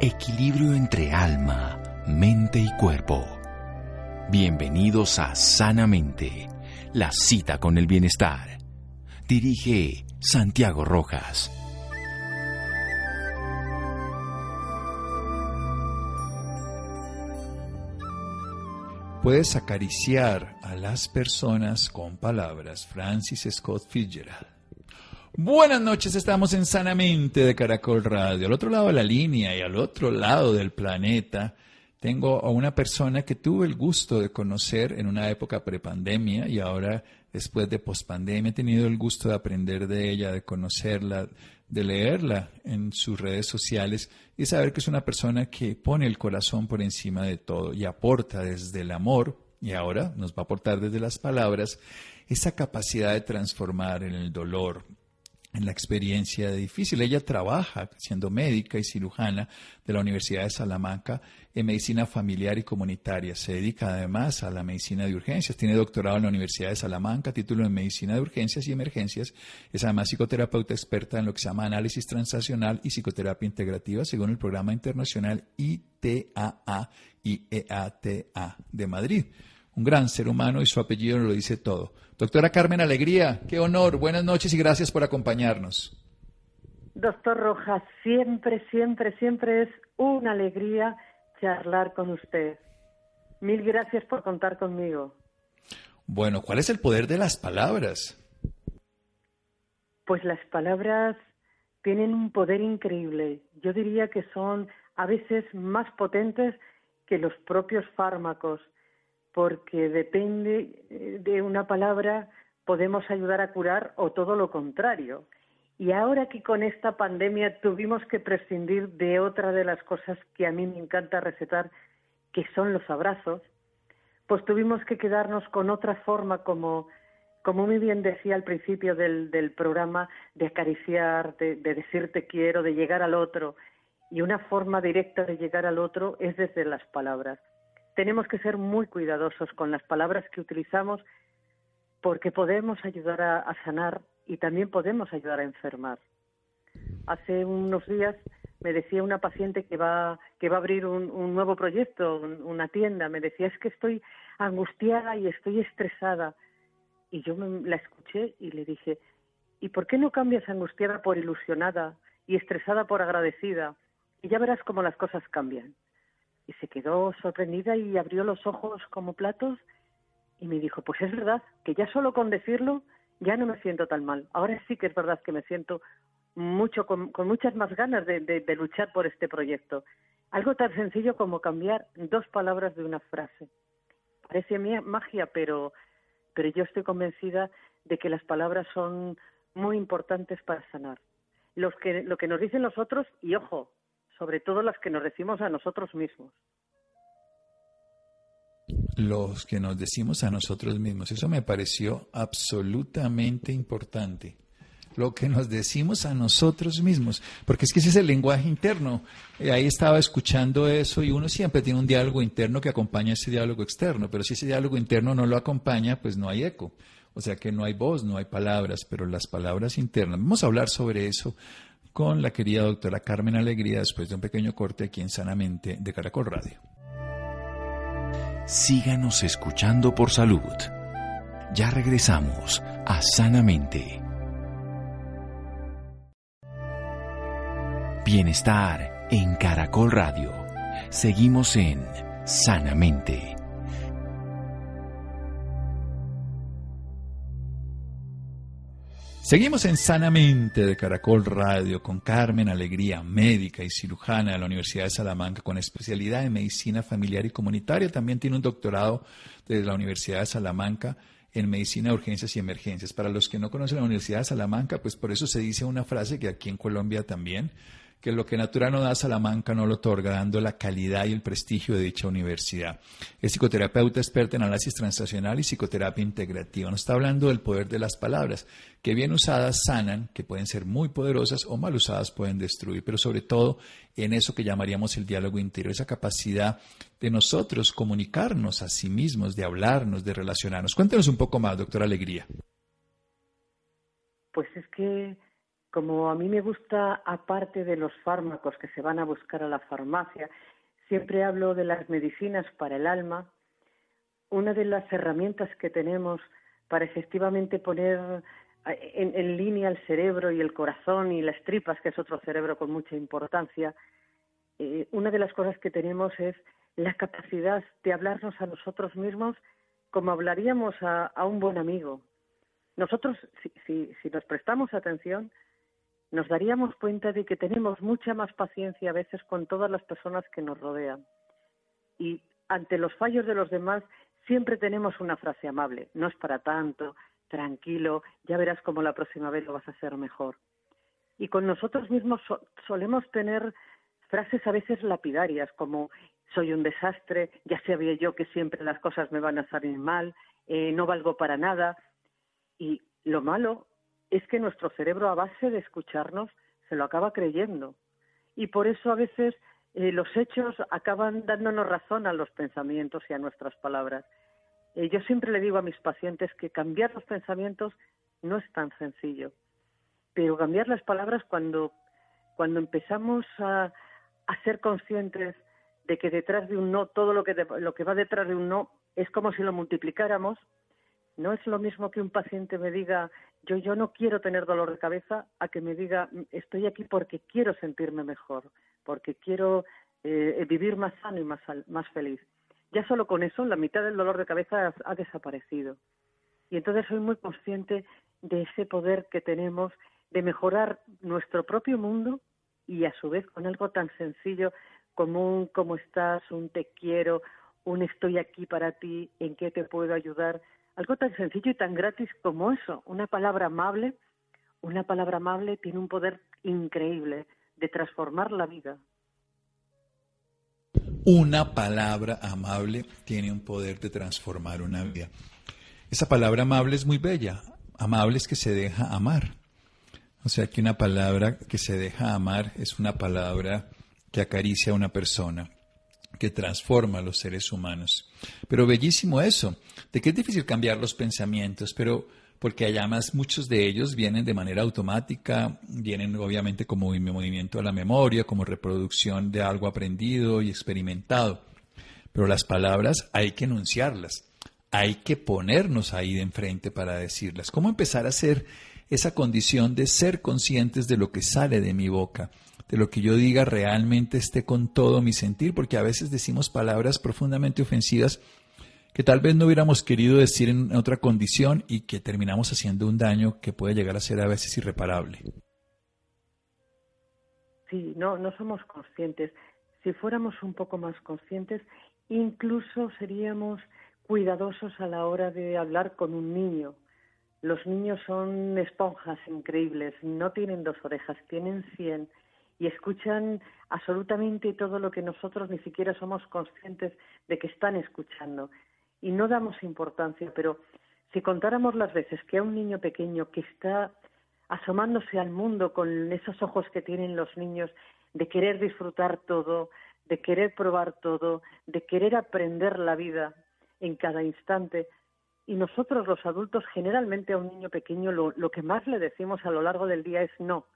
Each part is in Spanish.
Equilibrio entre alma, mente y cuerpo. Bienvenidos a Sanamente, la cita con el bienestar. Dirige Santiago Rojas. Puedes acariciar a las personas con palabras. Francis Scott Fitzgerald. Buenas noches, estamos en Sanamente de Caracol Radio. Al otro lado de la línea y al otro lado del planeta tengo a una persona que tuve el gusto de conocer en una época prepandemia y ahora después de pospandemia he tenido el gusto de aprender de ella, de conocerla, de leerla en sus redes sociales y saber que es una persona que pone el corazón por encima de todo y aporta desde el amor y ahora nos va a aportar desde las palabras esa capacidad de transformar en el dolor, en la experiencia difícil. Ella trabaja siendo médica y cirujana de la Universidad de Salamanca en medicina familiar y comunitaria. Se dedica además a la medicina de urgencias. Tiene doctorado en la Universidad de Salamanca, título en medicina de urgencias y emergencias. Es además psicoterapeuta experta en lo que se llama análisis transaccional y psicoterapia integrativa según el programa internacional ITAA y EATA de Madrid un gran ser humano y su apellido lo dice todo. Doctora Carmen Alegría, qué honor, buenas noches y gracias por acompañarnos. Doctor Rojas, siempre, siempre, siempre es una alegría charlar con usted. Mil gracias por contar conmigo. Bueno, ¿cuál es el poder de las palabras? Pues las palabras tienen un poder increíble. Yo diría que son a veces más potentes que los propios fármacos porque depende eh, de una palabra podemos ayudar a curar o todo lo contrario. Y ahora que con esta pandemia tuvimos que prescindir de otra de las cosas que a mí me encanta recetar, que son los abrazos, pues tuvimos que quedarnos con otra forma como, muy bien decía al principio del, del programa, de acariciar, de, de decir te quiero, de llegar al otro. Y una forma directa de llegar al otro es desde las palabras tenemos que ser muy cuidadosos con las palabras que utilizamos porque podemos ayudar a, sanar y también podemos ayudar a enfermar. Hace unos días me decía una paciente que va, que va a abrir un, nuevo proyecto, una tienda, me decía es que estoy angustiada y estoy estresada. Y yo la escuché y le dije, ¿y por qué no cambias angustiada por ilusionada y estresada por agradecida? Y ya verás cómo las cosas cambian y se quedó sorprendida y abrió los ojos como platos y me dijo, pues es verdad, que ya solo con decirlo ya no me siento tan mal. Ahora sí que es verdad que me siento mucho, con, muchas más ganas de, de, luchar por este proyecto. Algo tan sencillo como cambiar dos palabras de una frase. Parece magia, pero, pero yo estoy convencida de que las palabras son muy importantes para sanar. Los que, lo que nos dicen los otros, y ojo, sobre todo las que nos decimos a nosotros mismos. Los que nos decimos a nosotros mismos, eso me pareció absolutamente importante. Lo que nos decimos a nosotros mismos, porque es que ese es el lenguaje interno. Eh, ahí estaba escuchando eso y uno siempre tiene un diálogo interno que acompaña ese diálogo externo, pero si ese diálogo interno no lo acompaña, pues no hay eco. O sea que no hay voz, no hay palabras, pero las palabras internas. Vamos a hablar sobre eso con la querida doctora Carmen Alegría después de un pequeño corte aquí en Sanamente de Caracol Radio. Síganos escuchando por salud. Ya regresamos a Sanamente. Bienestar en Caracol Radio. Seguimos en Sanamente. Seguimos en Sanamente de Caracol Radio con Carmen Alegría, médica y cirujana de la Universidad de Salamanca con especialidad en medicina familiar y comunitaria. También tiene un doctorado de la Universidad de Salamanca en medicina de urgencias y emergencias. Para los que no conocen la Universidad de Salamanca, pues por eso se dice una frase que aquí en Colombia también que lo que Natura no da Salamanca no lo otorga, dando la calidad y el prestigio de dicha universidad. Es psicoterapeuta experta en análisis transaccional y psicoterapia integrativa. Nos está hablando del poder de las palabras, que bien usadas sanan, que pueden ser muy poderosas o mal usadas pueden destruir, pero sobre todo en eso que llamaríamos el diálogo interior, esa capacidad de nosotros comunicarnos a sí mismos, de hablarnos, de relacionarnos. Cuéntenos un poco más, doctora Alegría. Pues es que como a mí me gusta, aparte de los fármacos que se van a buscar a la farmacia, siempre hablo de las medicinas para el alma, una de las herramientas que tenemos para efectivamente poner en, línea el cerebro y el corazón y las tripas, que es otro cerebro con mucha importancia, eh, una de las cosas que tenemos es la capacidad de hablarnos a nosotros mismos como hablaríamos a, un buen amigo. Nosotros, si, si nos prestamos atención, nos daríamos cuenta de que tenemos mucha más paciencia a veces con todas las personas que nos rodean. Y ante los fallos de los demás siempre tenemos una frase amable. No es para tanto, tranquilo, ya verás cómo la próxima vez lo vas a hacer mejor. Y con nosotros mismos solemos tener frases a veces lapidarias como soy un desastre, ya sabía yo que siempre las cosas me van a salir mal, eh, no valgo para nada. Y lo malo es que nuestro cerebro, a base de escucharnos, se lo acaba creyendo. Y por eso a veces eh, los hechos acaban dándonos razón a los pensamientos y a nuestras palabras. Eh, yo siempre le digo a mis pacientes que cambiar los pensamientos no es tan sencillo, pero cambiar las palabras cuando, cuando empezamos a, a ser conscientes de que detrás de un no, todo lo que, lo que va detrás de un no es como si lo multiplicáramos, no es lo mismo que un paciente me diga yo, yo no quiero tener dolor de cabeza a que me diga estoy aquí porque quiero sentirme mejor, porque quiero eh, vivir más sano y más, más feliz. Ya solo con eso la mitad del dolor de cabeza ha desaparecido. Y entonces soy muy consciente de ese poder que tenemos de mejorar nuestro propio mundo y a su vez con algo tan sencillo como un cómo estás, un te quiero, un estoy aquí para ti, en qué te puedo ayudar, algo tan sencillo y tan gratis como eso, una palabra amable, una palabra amable tiene un poder increíble de transformar la vida. Una palabra amable tiene un poder de transformar una vida. Esa palabra amable es muy bella. Amable es que se deja amar. O sea que una palabra que se deja amar es una palabra que acaricia a una persona, que transforma a los seres humanos. Pero bellísimo eso, de que es difícil cambiar los pensamientos, pero porque además muchos de ellos vienen de manera automática, vienen obviamente como movimiento a la memoria, como reproducción de algo aprendido y experimentado. Pero las palabras hay que enunciarlas, hay que ponernos ahí de enfrente para decirlas. ¿Cómo empezar a hacer esa condición de ser conscientes de lo que sale de mi boca? Lo que yo diga realmente esté con todo mi sentir, porque a veces decimos palabras profundamente ofensivas que tal vez no hubiéramos querido decir en otra condición y que terminamos haciendo un daño que puede llegar a ser a veces irreparable. Sí, no, no somos conscientes. Si fuéramos un poco más conscientes, incluso seríamos cuidadosos a la hora de hablar con un niño. Los niños son esponjas increíbles, no tienen dos orejas, tienen cien y escuchan absolutamente todo lo que nosotros ni siquiera somos conscientes de que están escuchando. Y no damos importancia, pero si contáramos las veces que a un niño pequeño que está asomándose al mundo con esos ojos que tienen los niños de querer disfrutar todo, de querer probar todo, de querer aprender la vida en cada instante, y nosotros los adultos generalmente a un niño pequeño lo, lo que más le decimos a lo largo del día es no,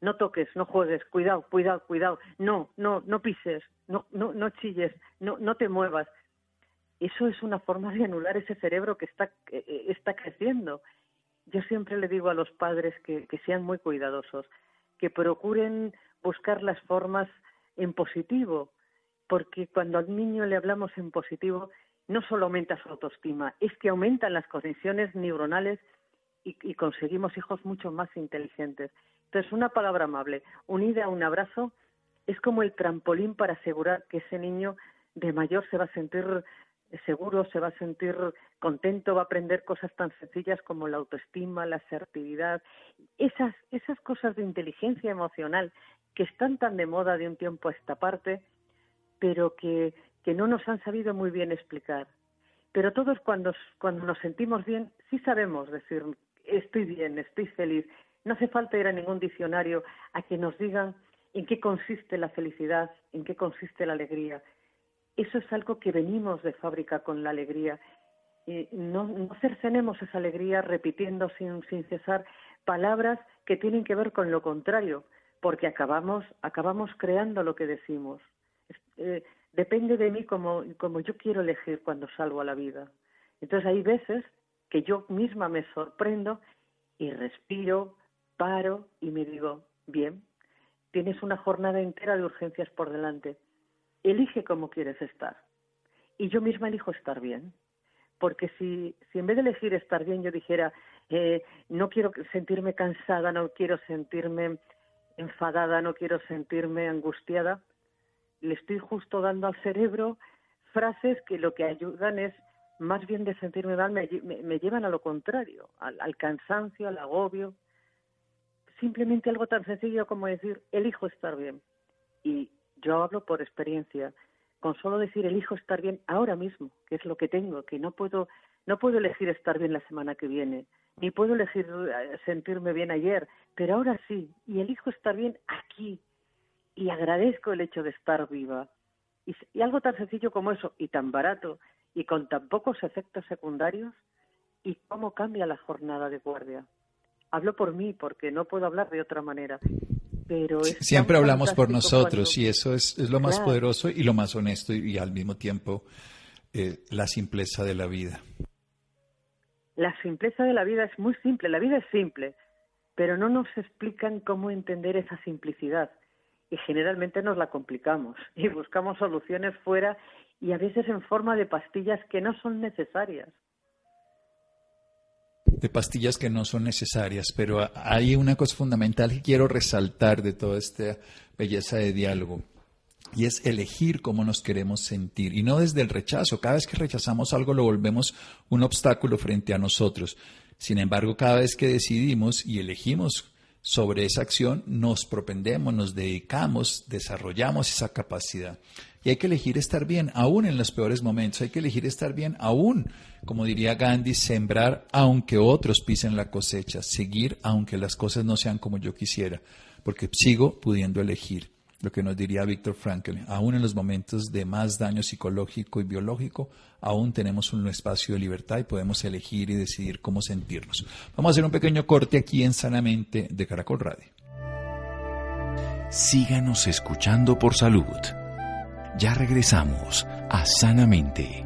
no toques, no juegues, cuidado, cuidado, cuidado, no, no, no pises, no, no, no chilles, no, no te muevas. Eso es una forma de anular ese cerebro que está, eh, eh, está creciendo. Yo siempre le digo a los padres que, sean muy cuidadosos, que procuren buscar las formas en positivo, porque cuando al niño le hablamos en positivo, no solo aumenta su autoestima, es que aumentan las conexiones neuronales y, conseguimos hijos mucho más inteligentes. Entonces, una palabra amable unida a un abrazo es como el trampolín para asegurar que ese niño de mayor se va a sentir seguro, se va a sentir contento, va a aprender cosas tan sencillas como la autoestima, la asertividad, esas, esas cosas de inteligencia emocional que están tan de moda de un tiempo a esta parte, pero que, que no nos han sabido muy bien explicar. Pero todos cuando, cuando nos sentimos bien, sí sabemos decir estoy bien, estoy feliz. No hace falta ir a ningún diccionario a que nos digan en qué consiste la felicidad, en qué consiste la alegría. Eso es algo que venimos de fábrica con la alegría. no, no cercenemos esa alegría repitiendo sin, sin cesar palabras que tienen que ver con lo contrario, porque acabamos, acabamos creando lo que decimos. Eh, depende de mí como, como yo quiero elegir cuando salgo a la vida. Entonces hay veces que yo misma me sorprendo y respiro, paro y me digo, bien, tienes una jornada entera de urgencias por delante. Elige cómo quieres estar. Y yo misma elijo estar bien. Porque si, si en vez de elegir estar bien yo dijera, eh, no quiero sentirme cansada, no quiero sentirme enfadada, no quiero sentirme angustiada, le estoy justo dando al cerebro frases que lo que ayudan es más bien de sentirme mal, me, llevan a lo contrario, al, cansancio, al agobio. Simplemente algo tan sencillo como decir, elijo estar bien. Y yo hablo por experiencia. Con solo decir elijo estar bien ahora mismo, que es lo que tengo, que no puedo, no puedo elegir estar bien la semana que viene, ni puedo elegir eh, sentirme bien ayer, pero ahora sí, y elijo estar bien aquí, y agradezco el hecho de estar viva. y algo tan sencillo como eso, y tan barato, y con tan pocos efectos secundarios y cómo cambia la jornada de guardia. Hablo por mí porque no puedo hablar de otra manera. Pero Siempre hablamos por nosotros y eso es, lo más poderoso y lo más honesto y, al mismo tiempo eh, la simpleza de la vida. La simpleza de la vida es muy simple, la vida es simple, pero no nos explican cómo entender esa simplicidad y generalmente nos la complicamos y buscamos soluciones fuera y a veces en forma de pastillas que no son necesarias. De pastillas que no son necesarias, pero hay una cosa fundamental que quiero resaltar de toda esta belleza de diálogo. Y es elegir cómo nos queremos sentir. Y no desde el rechazo. Cada vez que rechazamos algo lo volvemos un obstáculo frente a nosotros. Sin embargo, cada vez que decidimos y elegimos sobre esa acción, nos propendemos, nos dedicamos, desarrollamos esa capacidad. Y hay que elegir estar bien, aún en los peores momentos. Hay que elegir estar bien, aún, como diría Gandhi, sembrar aunque otros pisen la cosecha, seguir aunque las cosas no sean como yo quisiera, porque sigo pudiendo elegir. Lo que nos diría Víctor Frankl, aún en los momentos de más daño psicológico y biológico, aún tenemos un espacio de libertad y podemos elegir y decidir cómo sentirnos. Vamos a hacer un pequeño corte aquí en Sanamente de Caracol Radio. Síganos escuchando por salud. Ya regresamos a Sanamente.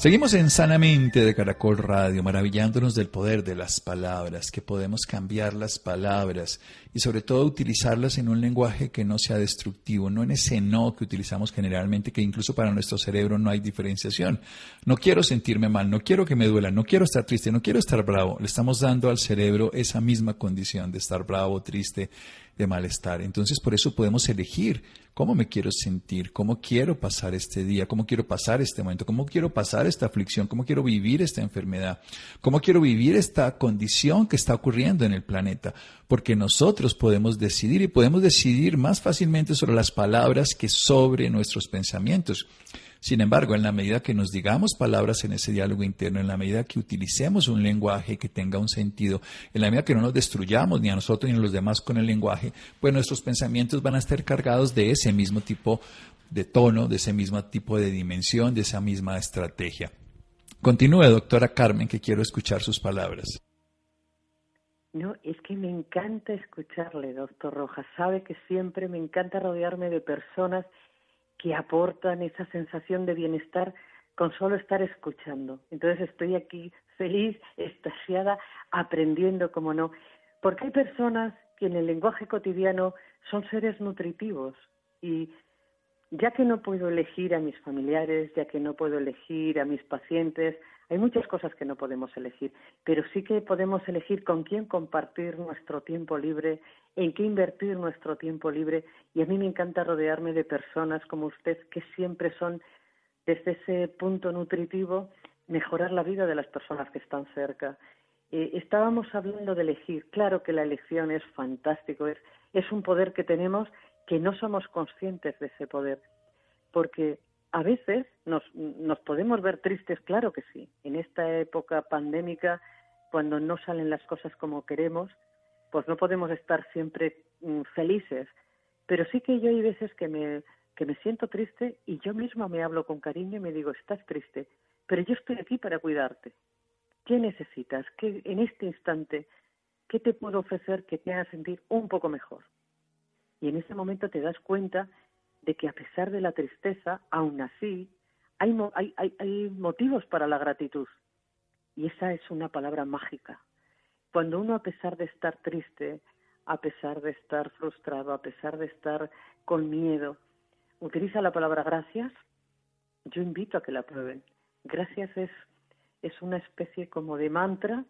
Seguimos en Sanamente de Caracol Radio, maravillándonos del poder de las palabras, que podemos cambiar las palabras y sobre todo utilizarlas en un lenguaje que no sea destructivo, no en ese no que utilizamos generalmente, que incluso para nuestro cerebro no hay diferenciación. No quiero sentirme mal, no quiero que me duela, no quiero estar triste, no quiero estar bravo. Le estamos dando al cerebro esa misma condición de estar bravo, triste, de malestar. Entonces, por eso podemos elegir cómo me quiero sentir, cómo quiero pasar este día, cómo quiero pasar este momento, cómo quiero pasar esta aflicción, cómo quiero vivir esta enfermedad, cómo quiero vivir esta condición que está ocurriendo en el planeta. Porque nosotros podemos decidir y podemos decidir más fácilmente sobre las palabras que sobre nuestros pensamientos. Sin embargo, en la medida que nos digamos palabras en ese diálogo interno, en la medida que utilicemos un lenguaje que tenga un sentido, en la medida que no nos destruyamos ni a nosotros ni a los demás con el lenguaje, pues nuestros pensamientos van a estar cargados de ese mismo tipo de tono, de ese mismo tipo de dimensión, de esa misma estrategia. Continúe, doctora Carmen, que quiero escuchar sus palabras. No, es que me encanta escucharle, doctor Rojas. Sabe que siempre me encanta rodearme de personas que aportan esa sensación de bienestar con solo estar escuchando. Entonces estoy aquí feliz, estasiada, aprendiendo, como no, porque hay personas que en el lenguaje cotidiano son seres nutritivos y ya que no puedo elegir a mis familiares, ya que no puedo elegir a mis pacientes, hay muchas cosas que no podemos elegir, pero sí que podemos elegir con quién compartir nuestro tiempo libre, en qué invertir nuestro tiempo libre. Y a mí me encanta rodearme de personas como usted que siempre son, desde ese punto nutritivo, mejorar la vida de las personas que están cerca. Eh, estábamos hablando de elegir. Claro que la elección es fantástico, es, es un poder que tenemos que no somos conscientes de ese poder. Porque a veces nos, nos podemos ver tristes, claro que sí. En esta época pandémica, cuando no salen las cosas como queremos, pues no podemos estar siempre mm, felices, pero sí que yo hay veces que me, que me siento triste y yo misma me hablo con cariño y me digo, estás triste, pero yo estoy aquí para cuidarte. ¿Qué necesitas? ¿Qué, en este instante, qué te puedo ofrecer que te haga sentir un poco mejor? Y en ese momento te das cuenta de que a pesar de la tristeza, aún así, hay, hay, hay motivos para la gratitud. Y esa es una palabra mágica. Cuando uno, a pesar de estar triste, a pesar de estar frustrado, a pesar de estar con miedo, utiliza la palabra gracias, yo invito a que la prueben. Gracias es, es una especie como de mantra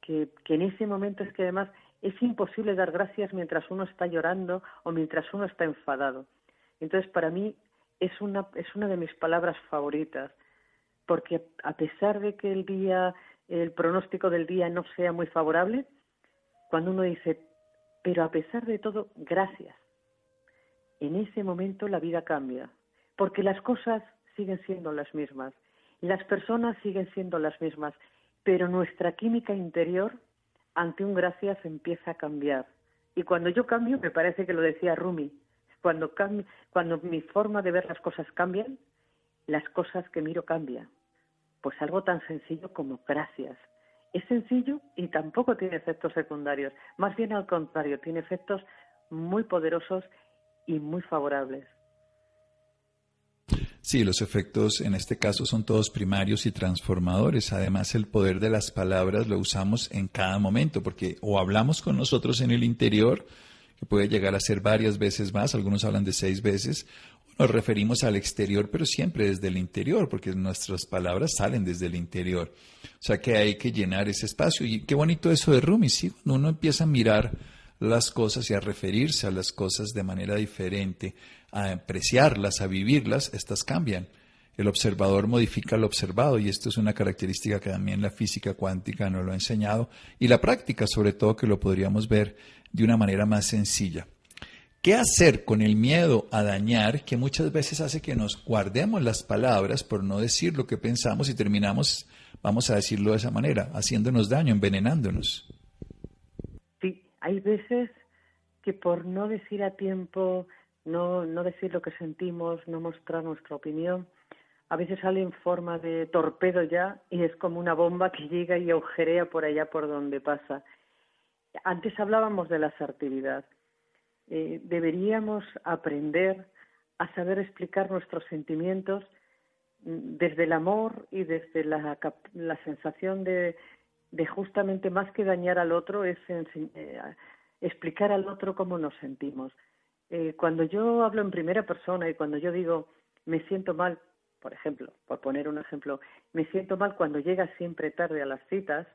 que, que en ese momento es que además es imposible dar gracias mientras uno está llorando o mientras uno está enfadado. Entonces, para mí es una, es una de mis palabras favoritas, porque a pesar de que el día, el pronóstico del día no sea muy favorable, cuando uno dice, pero a pesar de todo, gracias, en ese momento la vida cambia, porque las cosas siguen siendo las mismas, las personas siguen siendo las mismas, pero nuestra química interior ante un gracias empieza a cambiar. Y cuando yo cambio, me parece que lo decía Rumi, cuando, cuando mi forma de ver las cosas cambian, las cosas que miro cambian. Pues algo tan sencillo como gracias. Es sencillo y tampoco tiene efectos secundarios. Más bien al contrario, tiene efectos muy poderosos y muy favorables. Sí, los efectos en este caso son todos primarios y transformadores. Además, el poder de las palabras lo usamos en cada momento, porque o hablamos con nosotros en el interior, que puede llegar a ser varias veces más, algunos hablan de seis veces, nos referimos al exterior, pero siempre desde el interior, porque nuestras palabras salen desde el interior. O sea que hay que llenar ese espacio. Y qué bonito eso de Rumi, ¿sí? Cuando uno empieza a mirar las cosas y a referirse a las cosas de manera diferente, a apreciarlas, a vivirlas, estas cambian. El observador modifica lo observado y esto es una característica que también la física cuántica nos lo ha enseñado y la práctica sobre todo que lo podríamos ver de una manera más sencilla. ¿Qué hacer con el miedo a dañar que muchas veces hace que nos guardemos las palabras por no decir lo que pensamos y terminamos, vamos a decirlo de esa manera, haciéndonos daño, envenenándonos? hay veces que por no decir a tiempo, no, no decir lo que sentimos, no mostrar nuestra opinión, a veces sale en forma de torpedo ya y es como una bomba que llega y agujerea por allá por donde pasa. Antes hablábamos de la asertividad. Eh, deberíamos aprender a saber explicar nuestros sentimientos mm, desde el amor y desde la, la sensación de, de justamente más que dañar al otro es eh, explicar al otro cómo nos sentimos. Eh, cuando yo hablo en primera persona y cuando yo digo me siento mal, por ejemplo, por poner un ejemplo, me siento mal cuando llegas siempre tarde a las citas,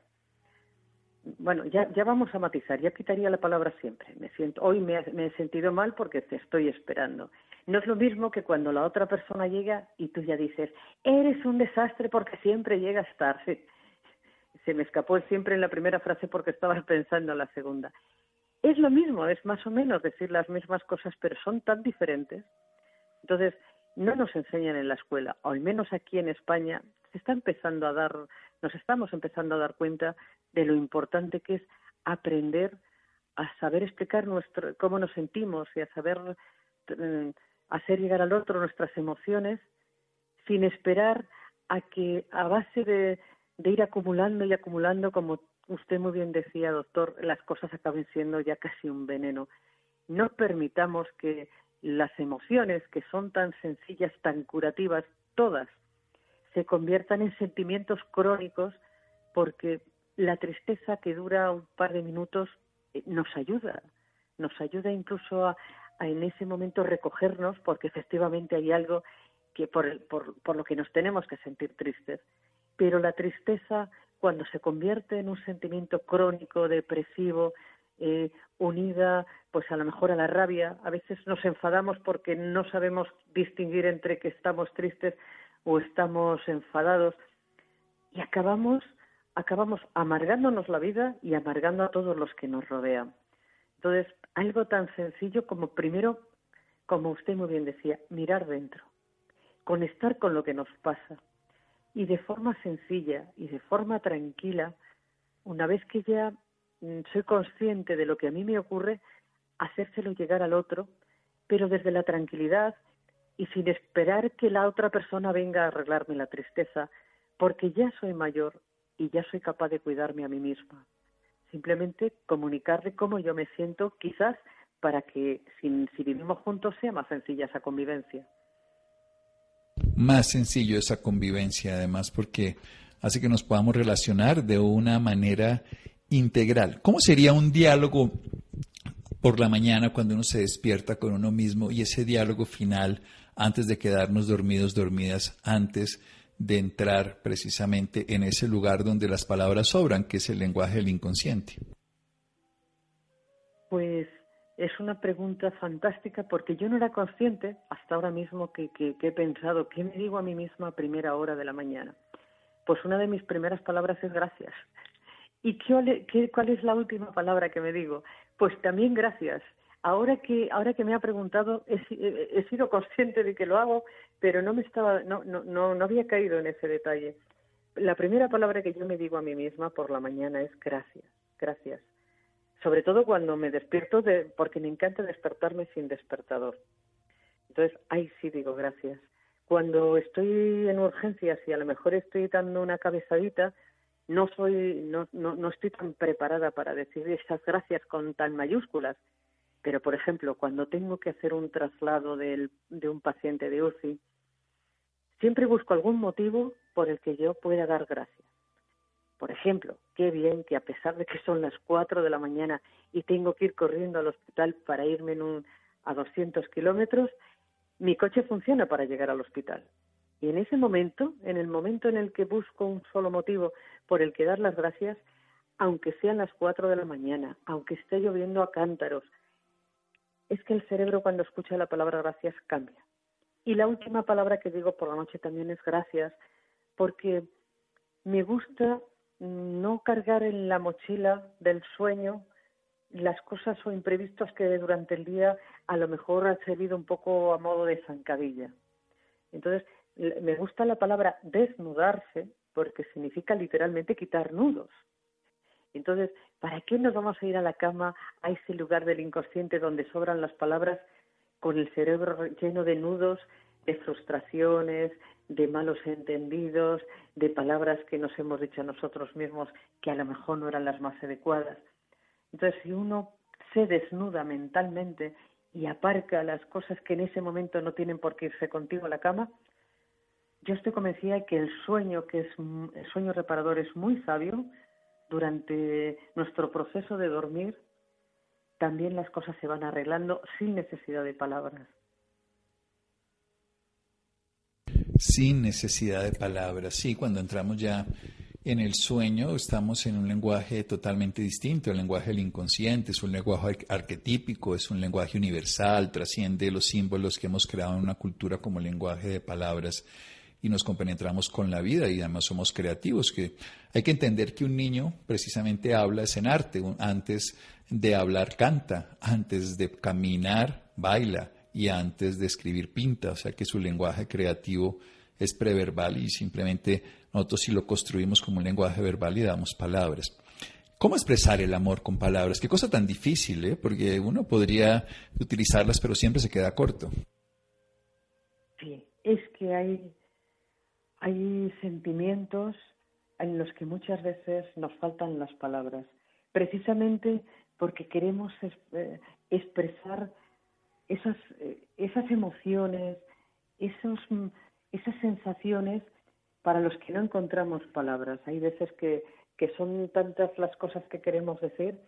bueno, ya, vamos a matizar, ya quitaría la palabra siempre. Me siento, hoy me, me, he sentido mal porque te estoy esperando. No es lo mismo que cuando la otra persona llega y tú ya dices, eres un desastre porque siempre llegas tarde se me escapó siempre en la primera frase porque estaba pensando en la segunda. Es lo mismo, es más o menos decir las mismas cosas, pero son tan diferentes. Entonces, no nos enseñan en la escuela, o al menos aquí en España, se está empezando a dar, nos estamos empezando a dar cuenta de lo importante que es aprender a saber explicar nuestro, cómo nos sentimos y a saber eh, hacer llegar al otro nuestras emociones sin esperar a que a base de, de ir acumulando y acumulando, como usted muy bien decía, doctor, las cosas acaben siendo ya casi un veneno. No permitamos que las emociones, que son tan sencillas, tan curativas, todas, se conviertan en sentimientos crónicos, porque la tristeza que dura un par de minutos eh, nos ayuda, nos ayuda incluso a, en ese momento recogernos, porque efectivamente hay algo que por, por, por lo que nos tenemos que sentir tristes. Pero la tristeza cuando se convierte en un sentimiento crónico, depresivo, eh, unida pues a lo mejor a la rabia, a veces nos enfadamos porque no sabemos distinguir entre que estamos tristes o estamos enfadados. Y acabamos acabamos amargándonos la vida y amargando a todos los que nos rodean. Entonces, algo tan sencillo como primero, como usted muy bien decía, mirar dentro, conectar con lo que nos pasa, y de forma sencilla y de forma tranquila, una vez que ya soy consciente de lo que a mí me ocurre, hacérselo llegar al otro, pero desde la tranquilidad y sin esperar que la otra persona venga a arreglarme la tristeza, porque ya soy mayor y ya soy capaz de cuidarme a mí misma. Simplemente comunicarle cómo yo me siento, quizás para que si, si vivimos juntos sea más sencilla esa convivencia. Más sencillo esa convivencia, además, porque hace que nos podamos relacionar de una manera integral. ¿Cómo sería un diálogo por la mañana cuando uno se despierta con uno mismo y ese diálogo final antes de quedarnos dormidos, dormidas, antes de entrar precisamente en ese lugar donde las palabras sobran, que es el lenguaje del inconsciente? Pues es una pregunta fantástica porque yo no era consciente hasta ahora mismo que, he pensado, ¿qué me digo a mí misma a primera hora de la mañana? Pues una de mis primeras palabras es gracias. ¿Y qué, cuál es la última palabra que me digo? Pues también gracias. Ahora que, ahora que me ha preguntado, he, sido consciente de que lo hago, pero no me estaba, no, no, no, no había caído en ese detalle. La primera palabra que yo me digo a mí misma por la mañana es gracias, gracias. Sobre todo cuando me despierto, de, porque me encanta despertarme sin despertador. Entonces, ahí sí digo gracias. Cuando estoy en urgencias y a lo mejor estoy dando una cabezadita, no soy, no, no, no estoy tan preparada para decir esas gracias con tan mayúsculas pero, por ejemplo, cuando tengo que hacer un traslado de un paciente de UCI, siempre busco algún motivo por el que yo pueda dar gracias. Por ejemplo, qué bien que a pesar de que son las 4 de la mañana y tengo que ir corriendo al hospital para irme en un, a 200 kilómetros, mi coche funciona para llegar al hospital. Y en ese momento, en el momento en el que busco un solo motivo por el que dar las gracias, aunque sean las 4 de la mañana, aunque esté lloviendo a cántaros, es que el cerebro cuando escucha la palabra gracias cambia. Y la última palabra que digo por la noche también es gracias, porque me gusta no cargar en la mochila del sueño las cosas o imprevistos que durante el día a lo mejor han servido un poco a modo de zancadilla. Entonces, me gusta la palabra desnudarse porque significa literalmente quitar nudos. Entonces, ¿para qué nos vamos a ir a la cama, a ese lugar del inconsciente donde sobran las palabras, con el cerebro lleno de nudos, de frustraciones, de malos entendidos, de palabras que nos hemos dicho a nosotros mismos que a lo mejor no eran las más adecuadas? Entonces, si uno se desnuda mentalmente y aparca las cosas que en ese momento no tienen por qué irse contigo a la cama, yo estoy convencida de que el sueño, que es el sueño reparador, es muy sabio, durante nuestro proceso de dormir también las cosas se van arreglando sin necesidad de palabras. Sin necesidad de palabras, sí, cuando entramos ya en el sueño estamos en un lenguaje totalmente distinto, el lenguaje del inconsciente, es un lenguaje arquetípico, es un lenguaje universal, trasciende los símbolos que hemos creado en una cultura como lenguaje de palabras y nos compenetramos con la vida y además somos creativos, que hay que entender que un niño precisamente habla es en arte, antes de hablar canta, antes de caminar baila y antes de escribir pinta, o sea que su lenguaje creativo es preverbal y simplemente nosotros si lo construimos como un lenguaje verbal y damos palabras. ¿Cómo expresar el amor con palabras? Qué cosa tan difícil, ¿eh? porque uno podría utilizarlas, pero siempre se queda corto. Sí, es que hay hay sentimientos en los que muchas veces nos faltan las palabras, precisamente porque queremos eh, expresar esas, eh, esas emociones, esos, esas sensaciones para los que no encontramos palabras. Hay veces que, que son tantas las cosas que queremos decir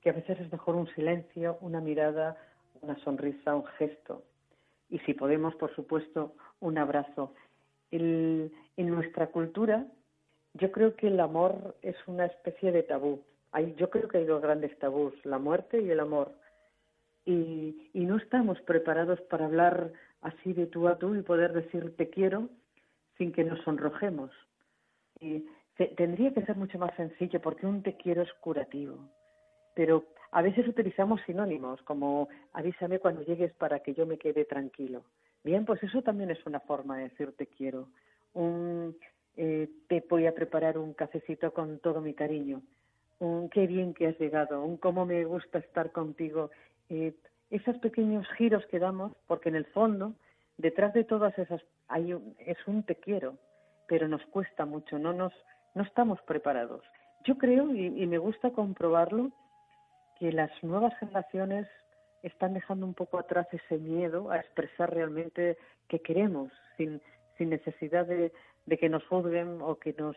que a veces es mejor un silencio, una mirada, una sonrisa, un gesto. Y si podemos, por supuesto, un abrazo en nuestra cultura, yo creo que el amor es una especie de tabú. Hay, yo creo que hay dos grandes tabús, la muerte y el amor. Y, y no estamos preparados para hablar así de tú a tú y poder decir te quiero sin que nos sonrojemos. Y tendría que ser mucho más sencillo porque un te quiero es curativo. Pero a veces utilizamos sinónimos como avísame cuando llegues para que yo me quede tranquilo. Bien, pues eso también es una forma de decir te quiero. Un, eh, te voy a preparar un cafecito con todo mi cariño. un qué bien que has llegado, un cómo me gusta estar contigo. Eh, esos pequeños giros que damos, porque en el fondo, detrás de todas esas, hay es un te quiero, pero nos cuesta mucho, no, nos, no estamos preparados. Yo creo, y me gusta comprobarlo, que las nuevas generaciones están dejando un poco atrás ese miedo a expresar realmente que queremos, sin, sin necesidad de, de que nos juzguen o que nos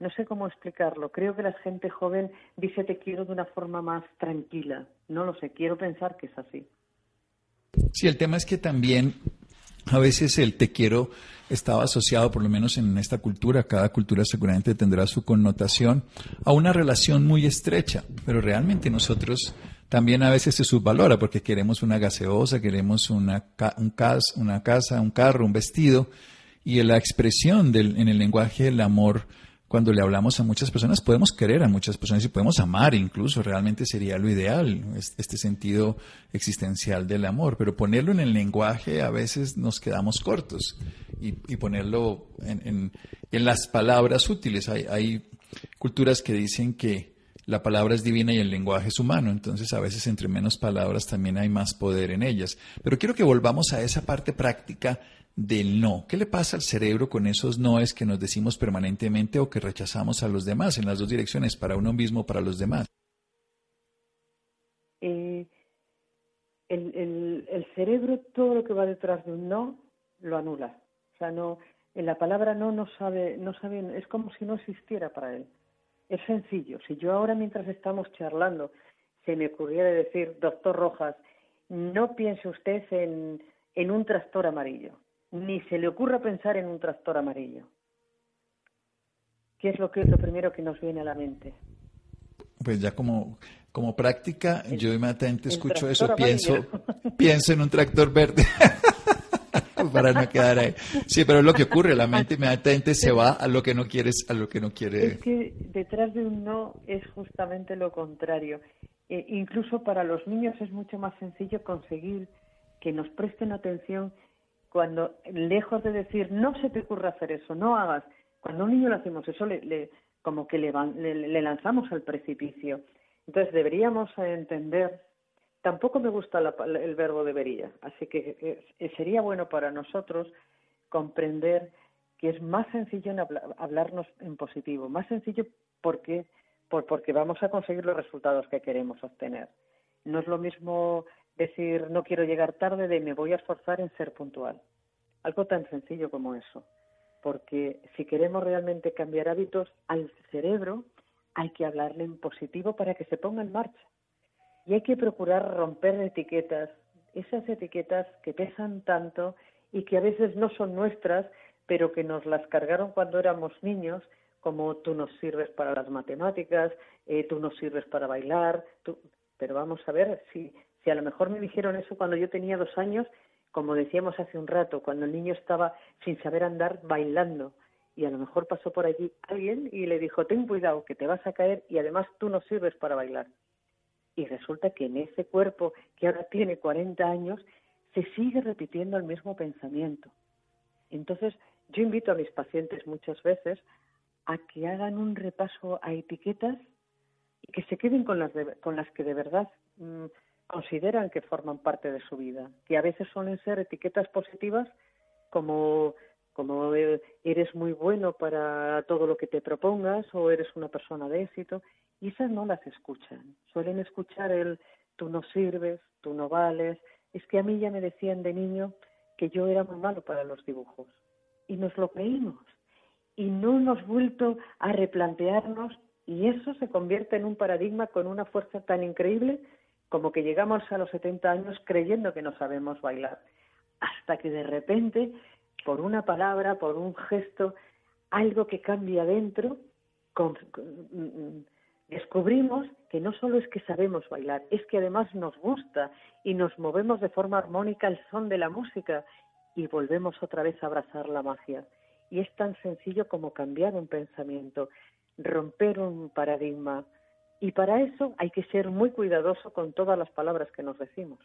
no sé cómo explicarlo. Creo que la gente joven dice te quiero de una forma más tranquila. No lo sé, quiero pensar que es así. Sí, el tema es que también a veces el te quiero estaba asociado, por lo menos en esta cultura, cada cultura seguramente tendrá su connotación, a una relación muy estrecha, pero realmente nosotros también a veces se subvalora porque queremos una gaseosa, queremos una, un una casa, un carro, un vestido, y la expresión del, en el lenguaje del amor cuando le hablamos a muchas personas, podemos querer a muchas personas y podemos amar incluso, realmente sería lo ideal, este sentido existencial del amor, pero ponerlo en el lenguaje a veces nos quedamos cortos y, ponerlo en, las palabras útiles. Hay, hay culturas que dicen que la palabra es divina y el lenguaje es humano, entonces a veces entre menos palabras también hay más poder en ellas. Pero quiero que volvamos a esa parte práctica del no. ¿Qué le pasa al cerebro con esos noes que nos decimos permanentemente o que rechazamos a los demás en las dos direcciones, para uno mismo para los demás? Eh, el, cerebro, todo lo que va detrás de un no, lo anula. O sea, no, en la palabra no no sabe, no sabe, es como si no existiera para él. Es sencillo. Si yo ahora mientras estamos charlando se me ocurriera decir, doctor Rojas, no piense usted en, en un trastor amarillo ni se le ocurra pensar en un tractor amarillo. ¿Qué es lo que es lo primero que nos viene a la mente? Pues ya como, como práctica, yo inmediatamente escucho eso, pienso, pienso en un tractor verde. para no quedar ahí. Sí, pero es lo que ocurre, la mente inmediatamente se va a lo que no quieres, a lo que no quiere. Es que detrás de un no es justamente lo contrario. E incluso para los niños es mucho más sencillo conseguir que nos presten atención cuando lejos de decir no se te ocurra hacer eso, no hagas, cuando a un niño le hacemos eso, le, como que le, le, lanzamos al precipicio. Entonces deberíamos entender, tampoco me gusta el verbo debería, así que eh, sería bueno para nosotros comprender que es más sencillo en hablarnos en positivo, más sencillo porque, por, porque vamos a conseguir los resultados que queremos obtener. No es lo mismo decir no quiero llegar tarde de me voy a esforzar en ser puntual. Algo tan sencillo como eso. Porque si queremos realmente cambiar hábitos al cerebro, hay que hablarle en positivo para que se ponga en marcha. Y hay que procurar romper etiquetas, esas etiquetas que pesan tanto y que a veces no son nuestras, pero que nos las cargaron cuando éramos niños, como tú nos sirves para las matemáticas, eh, tú nos sirves para bailar, tú... pero vamos a ver si si a lo mejor me dijeron eso cuando yo tenía dos años, como decíamos hace un rato, cuando el niño estaba sin saber andar bailando, y a lo mejor pasó por allí alguien y le dijo, ten cuidado, que te vas a caer y además tú no sirves para bailar. Y resulta que en ese cuerpo que ahora tiene 40 años, se sigue repitiendo el mismo pensamiento. Entonces, yo invito a mis pacientes muchas veces a que hagan un repaso a etiquetas y que se queden con las, con las que de verdad mm, consideran que forman parte de su vida, que a veces suelen ser etiquetas positivas como como eres muy bueno para todo lo que te propongas o eres una persona de éxito, y esas no las escuchan. Suelen escuchar el tú no sirves, tú no vales. Es que a mí ya me decían de niño que yo era muy malo para los dibujos. Y nos lo creímos. Y no hemos vuelto a replantearnos y eso se convierte en un paradigma con una fuerza tan increíble como que llegamos a los 70 años creyendo que no sabemos bailar, hasta que de repente, por una palabra, por un gesto, algo que cambia dentro, mm, mm, descubrimos que no solo es que sabemos bailar, es que además nos gusta y nos movemos de forma armónica al son de la música y volvemos otra vez a abrazar la magia. Y es tan sencillo como cambiar un pensamiento, romper un paradigma, y para eso hay que ser muy cuidadoso con todas las palabras que nos decimos.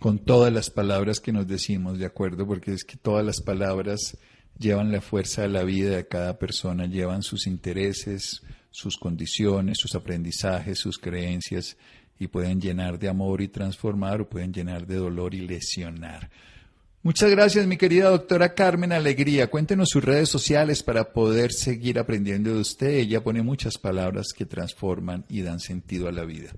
Con todas las palabras que nos decimos, de acuerdo, porque es que todas las palabras llevan la fuerza de la vida de cada persona, llevan sus intereses, sus condiciones, sus aprendizajes, sus creencias y pueden llenar de amor y transformar o pueden llenar de dolor y lesionar. Muchas gracias, mi querida doctora Carmen Alegría. Cuéntenos sus redes sociales para poder seguir aprendiendo de usted. Ella pone muchas palabras que transforman y dan sentido a la vida.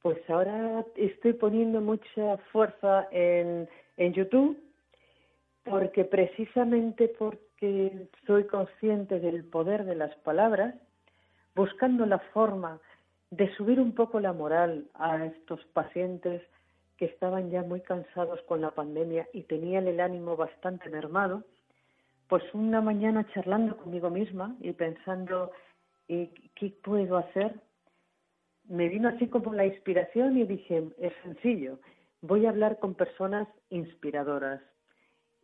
Pues ahora estoy poniendo mucha fuerza en, en YouTube porque precisamente porque soy consciente del poder de las palabras, buscando la forma de subir un poco la moral a estos pacientes que estaban ya muy cansados con la pandemia y tenían el ánimo bastante mermado, pues una mañana charlando conmigo misma y pensando qué puedo hacer, me vino así como la inspiración y dije, es sencillo, voy a hablar con personas inspiradoras.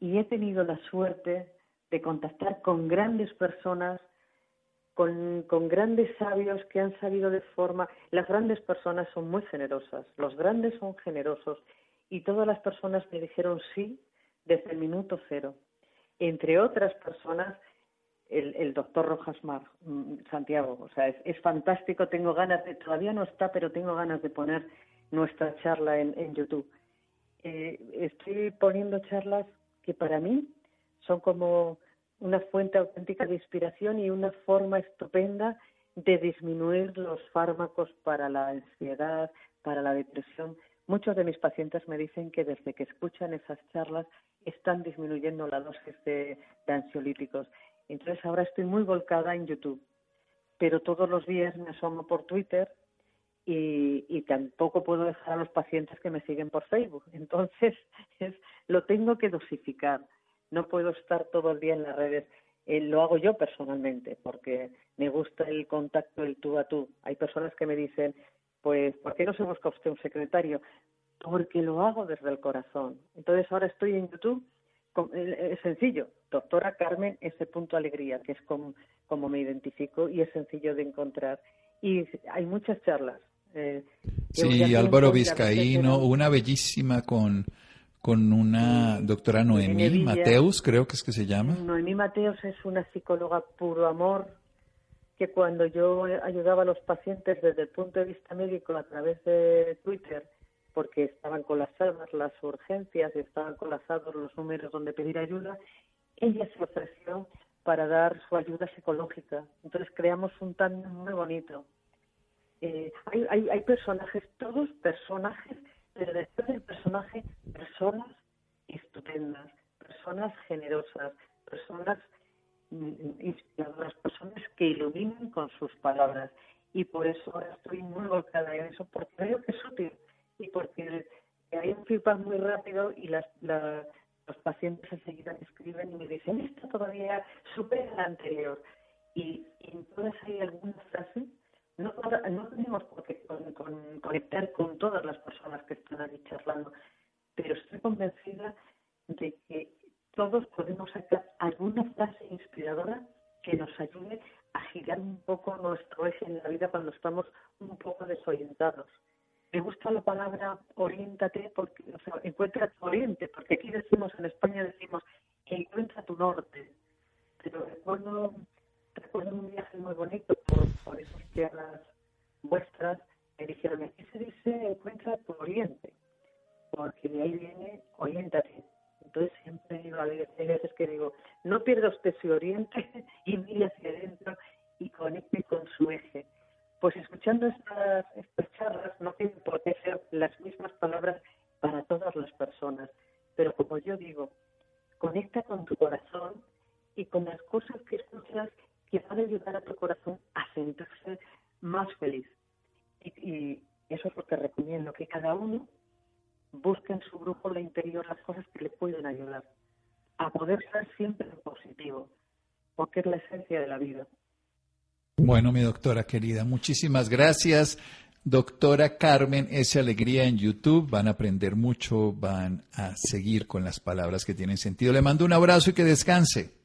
Y he tenido la suerte de contactar con grandes personas con, grandes sabios que han sabido de forma. Las grandes personas son muy generosas, los grandes son generosos y todas las personas me dijeron sí desde el minuto cero. Entre otras personas, el, doctor Rojas Mar, mm, Santiago, o sea, es, fantástico, tengo ganas de, todavía no está, pero tengo ganas de poner nuestra charla en, YouTube. Eh, estoy poniendo charlas que para mí son como una fuente auténtica de inspiración y una forma estupenda de disminuir los fármacos para la ansiedad, para la depresión. Muchos de mis pacientes me dicen que desde que escuchan esas charlas están disminuyendo la dosis de, ansiolíticos. Entonces ahora estoy muy volcada en YouTube, pero todos los días me asomo por Twitter y, y, tampoco puedo dejar a los pacientes que me siguen por Facebook. Entonces es, lo tengo que dosificar no puedo estar todo el día en las redes. Eh, lo hago yo personalmente porque me gusta el contacto, el tú a tú. Hay personas que me dicen, pues, ¿por qué no se busca usted un secretario? Porque lo hago desde el corazón. Entonces ahora estoy en YouTube, eh, es sencillo, doctora Carmen ese punto alegría, que es como, como me identifico y es sencillo de encontrar. Y hay muchas charlas. Eh, sí, Álvaro Vizcaíno, una bellísima con con una doctora Noemí Mateus, creo que es que se llama. Noemí Mateus es una psicóloga puro amor que cuando yo ayudaba a los pacientes desde el punto de vista médico a través de Twitter, porque estaban colapsadas las urgencias y estaban colapsados los números donde pedir ayuda, ella se ofreció para dar su ayuda psicológica. Entonces creamos un tan muy bonito. Eh, hay, hay, hay personajes, todos personajes pero después del personaje, personas estupendas, personas generosas, personas mm, inspiradoras, personas que iluminan con sus palabras. Y por eso ahora estoy muy volcada en eso, porque creo que es útil y porque hay un feedback muy rápido y las, los pacientes enseguida me escriben y me dicen, esto todavía supera la anterior. Y, y entonces hay alguna frase no, no tenemos por qué conectar con todas las personas que están aquí charlando, pero estoy convencida de que todos podemos sacar alguna frase inspiradora que nos ayude a girar un poco nuestro eje en la vida cuando estamos un poco desorientados. Me gusta la palabra oriéntate porque, o sea, encuentra tu oriente, porque aquí decimos, en España decimos, encuentra tu norte. Pero recuerdo recuerdo un viaje muy bonito por, esas tierras vuestras, me dijeron, aquí se dice encuentra tu oriente, porque de ahí viene oriéntate. Entonces siempre digo, hay veces que digo, no pierda usted su oriente y mire hacia adentro y conecte con su eje. Pues escuchando estas, estas charlas no tienen por qué ser las mismas palabras para todas las personas, pero como yo digo, conecta con tu corazón y con las cosas que escuchas que van a ayudar a tu corazón a sentirse más feliz. Y, eso es lo que recomiendo, que cada uno busque en su grupo la interior las cosas que le pueden ayudar a poder ser siempre positivo, porque es la esencia de la vida. Bueno, mi doctora querida, muchísimas gracias. Doctora Carmen S. Alegría en YouTube. Van a aprender mucho, van a seguir con las palabras que tienen sentido. Le mando un abrazo y que descanse.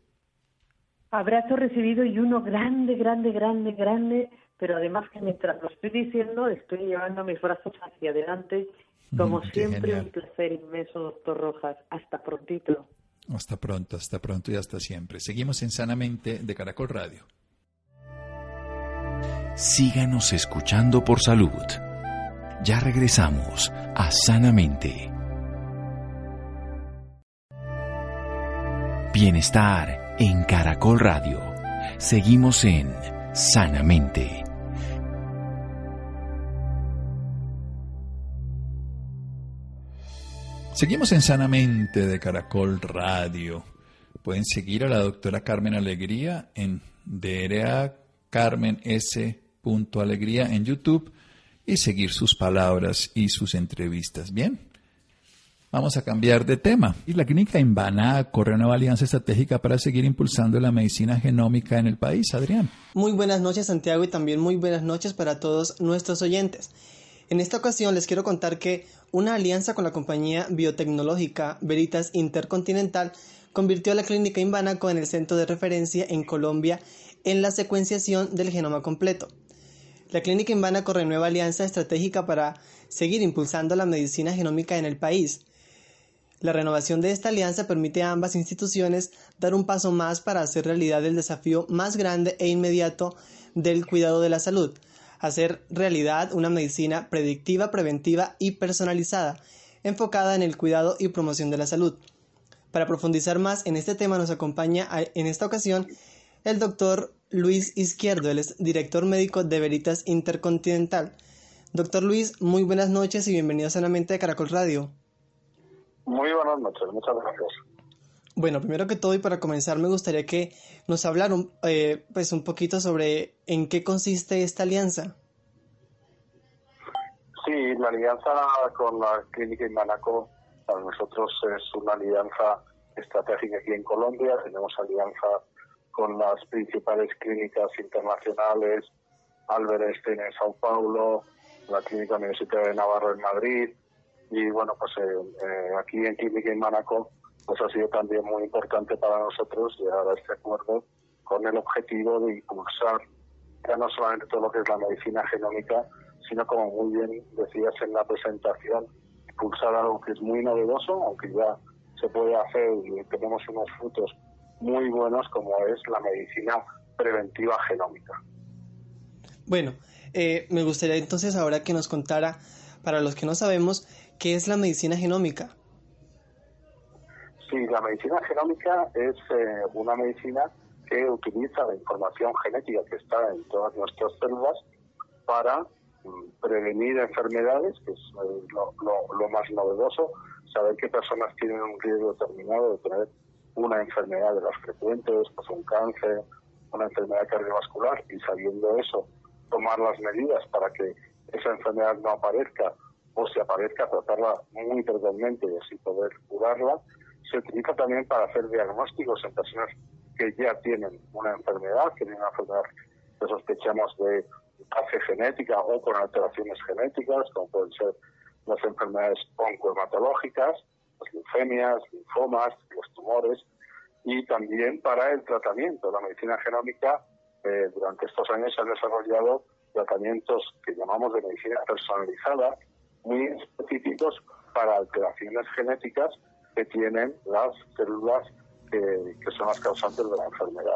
Abrazo recibido y uno grande, grande, grande, grande, pero además que mientras lo estoy diciendo estoy llevando mis brazos hacia adelante. Como mm, siempre, un placer inmenso, doctor Rojas. Hasta prontito. Hasta pronto, hasta pronto y hasta siempre. Seguimos en Sanamente de Caracol Radio. Síganos escuchando por salud. Ya regresamos a Sanamente. Bienestar en Caracol Radio. Seguimos en Sanamente. Seguimos en Sanamente de Caracol Radio. Pueden seguir a la doctora Carmen Alegría en DRA Carmen S. Alegría en YouTube y seguir sus palabras y sus entrevistas. Bien, vamos a cambiar de tema. Y la clínica Invana corre una alianza estratégica para seguir impulsando la medicina genómica en el país. Adrián. Muy buenas noches, Santiago, y también muy buenas noches para todos nuestros oyentes. En esta ocasión les quiero contar que una alianza con la compañía biotecnológica Veritas Intercontinental convirtió a la clínica Invanaco en el centro de referencia en Colombia en la secuenciación del genoma completo. La clínica Invanaco renueva alianza estratégica para seguir impulsando la medicina genómica en el país. La renovación de esta alianza permite a ambas instituciones dar un paso más para hacer realidad el desafío más grande e inmediato del cuidado de la salud, hacer realidad una medicina predictiva, preventiva y personalizada, enfocada en el cuidado y promoción de la salud. Para profundizar más en este tema nos acompaña en esta ocasión el doctor Luis Izquierdo, él es director médico de Veritas Intercontinental. Doctor Luis, muy buenas noches y bienvenido sanamente a Caracol Radio. Muy buenas noches, muchas gracias. Bueno, primero que todo y para comenzar me gustaría que nos hablara un, eh, pues un poquito sobre en qué consiste esta alianza. Sí, la alianza con la clínica Manaco para nosotros es una alianza estratégica aquí en Colombia. Tenemos alianza con las principales clínicas internacionales, Albert Einstein en Sao Paulo, la Clínica Universitaria de Navarro en Madrid. Y bueno, pues eh, eh, aquí en Clínica en Manaco pues ha sido también muy importante para nosotros llegar a este acuerdo con el objetivo de impulsar ya no solamente todo lo que es la medicina genómica, sino como muy bien decías en la presentación, impulsar algo que es muy novedoso, aunque ya se puede hacer y tenemos unos frutos muy buenos como es la medicina preventiva genómica. Bueno, eh, me gustaría entonces ahora que nos contara, para los que no sabemos, qué es la medicina genómica. Sí, la medicina genómica es eh, una medicina que utiliza la información genética que está en todas nuestras células para mm, prevenir enfermedades, que es eh, lo, más novedoso, saber qué personas tienen un riesgo determinado de tener una enfermedad de las frecuentes, pues un cáncer, una enfermedad cardiovascular, y sabiendo eso, tomar las medidas para que esa enfermedad no aparezca o si aparezca, tratarla muy precozmente y así poder curarla se utiliza también para hacer diagnósticos en personas que ya tienen una enfermedad, que tienen una enfermedad que sospechamos de base genética o con alteraciones genéticas, como pueden ser las enfermedades oncohematológicas, las linfemias, linfomas, los tumores, y también para el tratamiento. La medicina genómica eh, durante estos años se han desarrollado tratamientos que llamamos de medicina personalizada, muy específicos para alteraciones genéticas que tienen las células que, son las causantes de la enfermedad.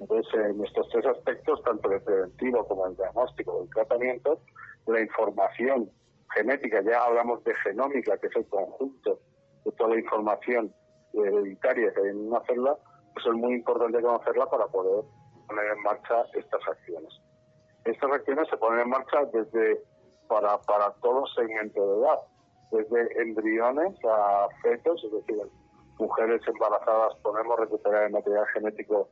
Entonces, en estos tres aspectos, tanto el preventivo como el diagnóstico el tratamiento, la información genética, ya hablamos de genómica, que es el conjunto de toda la información hereditaria que hay en una célula, pues es muy importante conocerla para poder poner en marcha estas acciones. Estas acciones se ponen en marcha desde para, para todo segmento de edad, desde embriones a fetos, es decir, mujeres embarazadas podemos recuperar el material genético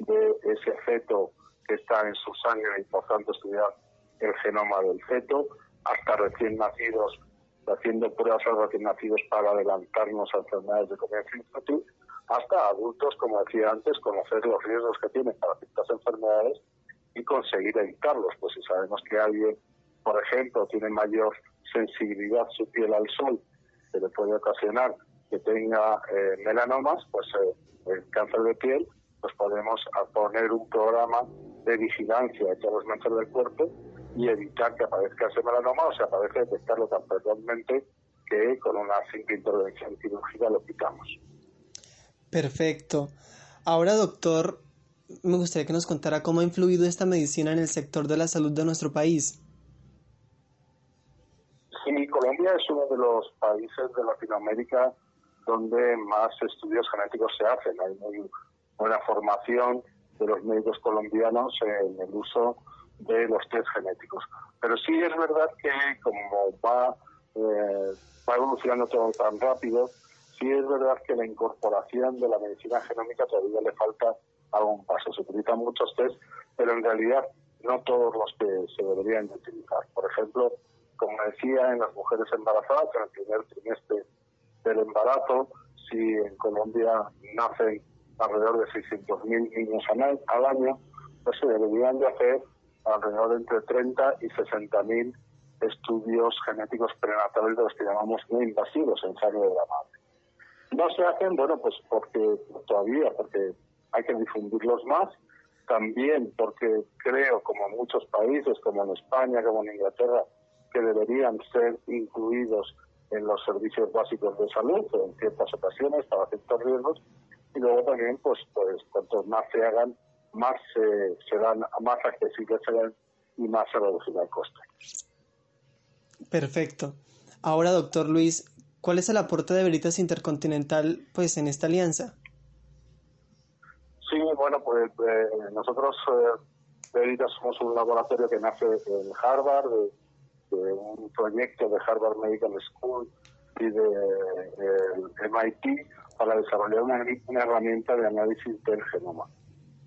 de ese feto que está en su sangre y por tanto estudiar el genoma del feto, hasta recién nacidos, haciendo pruebas a recién nacidos para adelantarnos a enfermedades de comienzo infantil, hasta adultos, como decía antes, conocer los riesgos que tienen para ciertas enfermedades y conseguir evitarlos. Pues si sabemos que alguien, por ejemplo, tiene mayor sensibilidad su piel al sol, que le puede ocasionar que tenga eh, melanomas, pues eh, el cáncer de piel, pues podemos poner un programa de vigilancia todos los manchas del cuerpo y evitar que aparezca ese melanoma o se aparece detectarlo tan precozmente que con una simple intervención quirúrgica lo quitamos. Perfecto. Ahora, doctor, me gustaría que nos contara cómo ha influido esta medicina en el sector de la salud de nuestro país. Colombia es uno de los países de Latinoamérica donde más estudios genéticos se hacen. Hay muy buena formación de los médicos colombianos en el uso de los test genéticos. Pero sí es verdad que como va, eh, va evolucionando todo tan rápido, sí es verdad que la incorporación de la medicina genómica todavía le falta algún paso. Se utilizan muchos test, pero en realidad no todos los que se deberían utilizar. Por ejemplo, como decía, en las mujeres embarazadas, en el primer trimestre del embarazo, si en Colombia nacen alrededor de 600.000 niños al año, pues se deberían de hacer alrededor de entre 30 y 60.000 estudios genéticos prenatales de los que llamamos muy invasivos en sangre de la madre. No se hacen, bueno, pues porque todavía, porque hay que difundirlos más, también porque creo, como muchos países, como en España, como en Inglaterra, que deberían ser incluidos en los servicios básicos de salud en ciertas ocasiones para ciertos riesgos y luego también pues pues cuantos más se hagan más se serán más accesibles serán y más se reducirá el coste. Perfecto. Ahora, doctor Luis, ¿cuál es el aporte de Veritas Intercontinental pues en esta alianza? Sí, bueno, pues eh, nosotros eh, Veritas somos un laboratorio que nace en Harvard, de, un proyecto de Harvard Medical School y de MIT para desarrollar una, una, herramienta de análisis del genoma.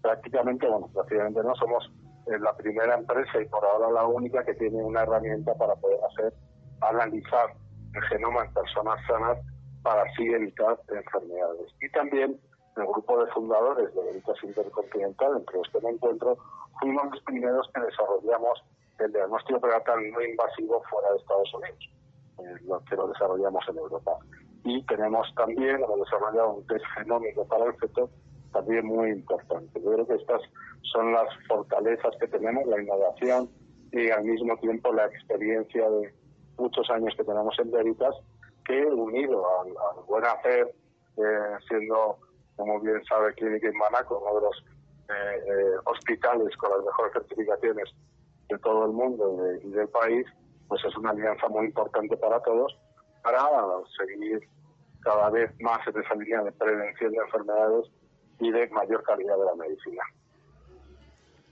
Prácticamente, bueno, prácticamente no somos eh, la primera empresa y por ahora la única que tiene una herramienta para poder hacer analizar el genoma en personas sanas para así evitar enfermedades. Y también el grupo de fundadores de Veritas Intercontinental, entre los que me encuentro, fuimos los primeros que desarrollamos el diagnóstico prenatal no invasivo fuera de Estados Unidos, eh, lo que lo desarrollamos en Europa. Y tenemos también, hemos desarrollado un test genómico para el feto, también muy importante. Yo creo que estas son las fortalezas que tenemos, la innovación y al mismo tiempo la experiencia de muchos años que tenemos en Veritas, que unido al, buen hacer, eh, siendo, como bien sabe, Clínica Manaco, uno de los eh, eh, hospitales con las mejores certificaciones de todo el mundo y, del país, pues es una alianza muy importante para todos para seguir cada vez más en esa línea de prevención de enfermedades y de mayor calidad de la medicina.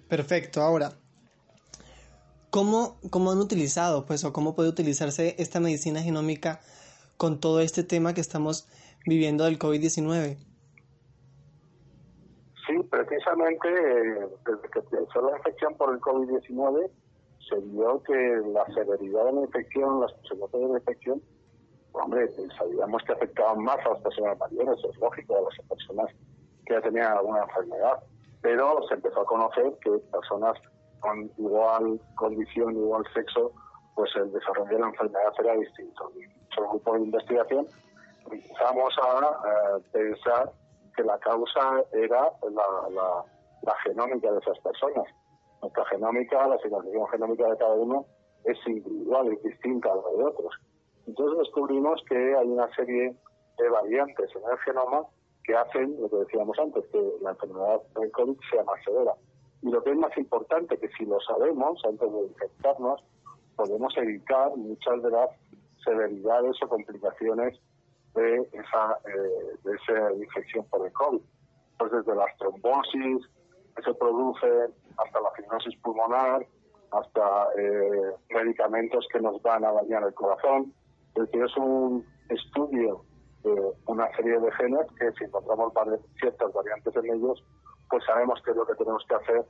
Perfecto. Ahora, ¿cómo, cómo han utilizado, pues, o cómo puede utilizarse esta medicina genómica con todo este tema que estamos viviendo del COVID-19? Precisamente desde que empezó la infección por el COVID-19 se vio que la severidad de la infección, las consecuencias de la infección, hombre, sabíamos que afectaban más a las personas mayores, es lógico, a las personas que ya tenían alguna enfermedad, pero se empezó a conocer que personas con igual condición, igual sexo, pues el desarrollo de la enfermedad era distinto. Nuestro grupo de investigación empezamos a pensar que la causa era la, la, genómica de esas personas. Nuestra genómica, la secuenciación genómica de cada uno es individual, es distinta a la de otros. Entonces descubrimos que hay una serie de variantes en el genoma que hacen lo que decíamos antes, que la enfermedad del COVID sea más severa. Y lo que es más importante, que si lo sabemos antes de infectarnos, podemos evitar muchas de las severidades o complicaciones de esa, eh, de esa infección por el COVID. Pues desde las trombosis que se produce hasta la fibrosis pulmonar, hasta eh, medicamentos que nos van a dañar el corazón. Es decir, es un estudio de una serie de genes que si encontramos ciertas variantes en ellos, pues sabemos qué es lo que tenemos que hacer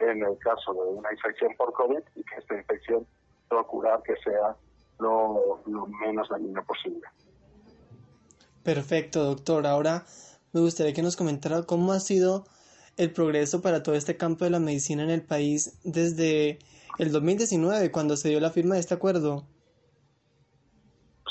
en el caso de una infección por COVID y que esta infección procurar que sea lo, lo menos dañina posible. Perfecto, doctor. Ahora me gustaría que nos comentara cómo ha sido el progreso para todo este campo de la medicina en el país desde el 2019, cuando se dio la firma de este acuerdo.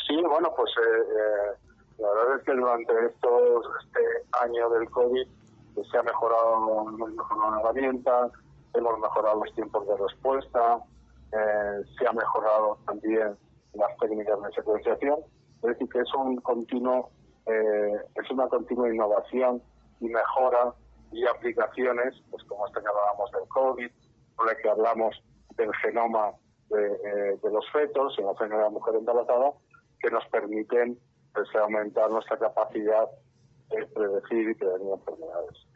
Sí, bueno, pues eh, eh, la verdad es que durante estos, este año del COVID pues, se ha mejorado, hemos mejorado la herramienta, hemos mejorado los tiempos de respuesta, eh, se ha mejorado también las técnicas de secuenciación. Es decir, que es un continuo eh, es una continua innovación y mejora y aplicaciones, pues como esta que hablábamos del COVID, o la que hablamos del genoma de, eh, los fetos, en la de la mujer embarazada, que nos permiten pues, aumentar nuestra capacidad de predecir y prevenir enfermedades.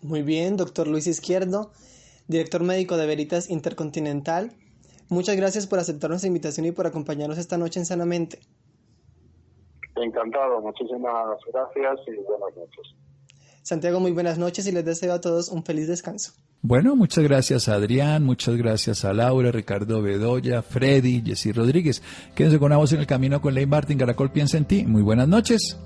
Muy bien, doctor Luis Izquierdo, director médico de Veritas Intercontinental. Muchas gracias por aceptar nuestra invitación y por acompañarnos esta noche en Sanamente. Encantado, muchísimas gracias y buenas noches. Santiago, muy buenas noches y les deseo a todos un feliz descanso. Bueno, muchas gracias a Adrián, muchas gracias a Laura, Ricardo Bedoya, Freddy, Jessy Rodríguez. Quédense con una voz en el camino con Ley Martin. Caracol piensa en ti. Muy buenas noches.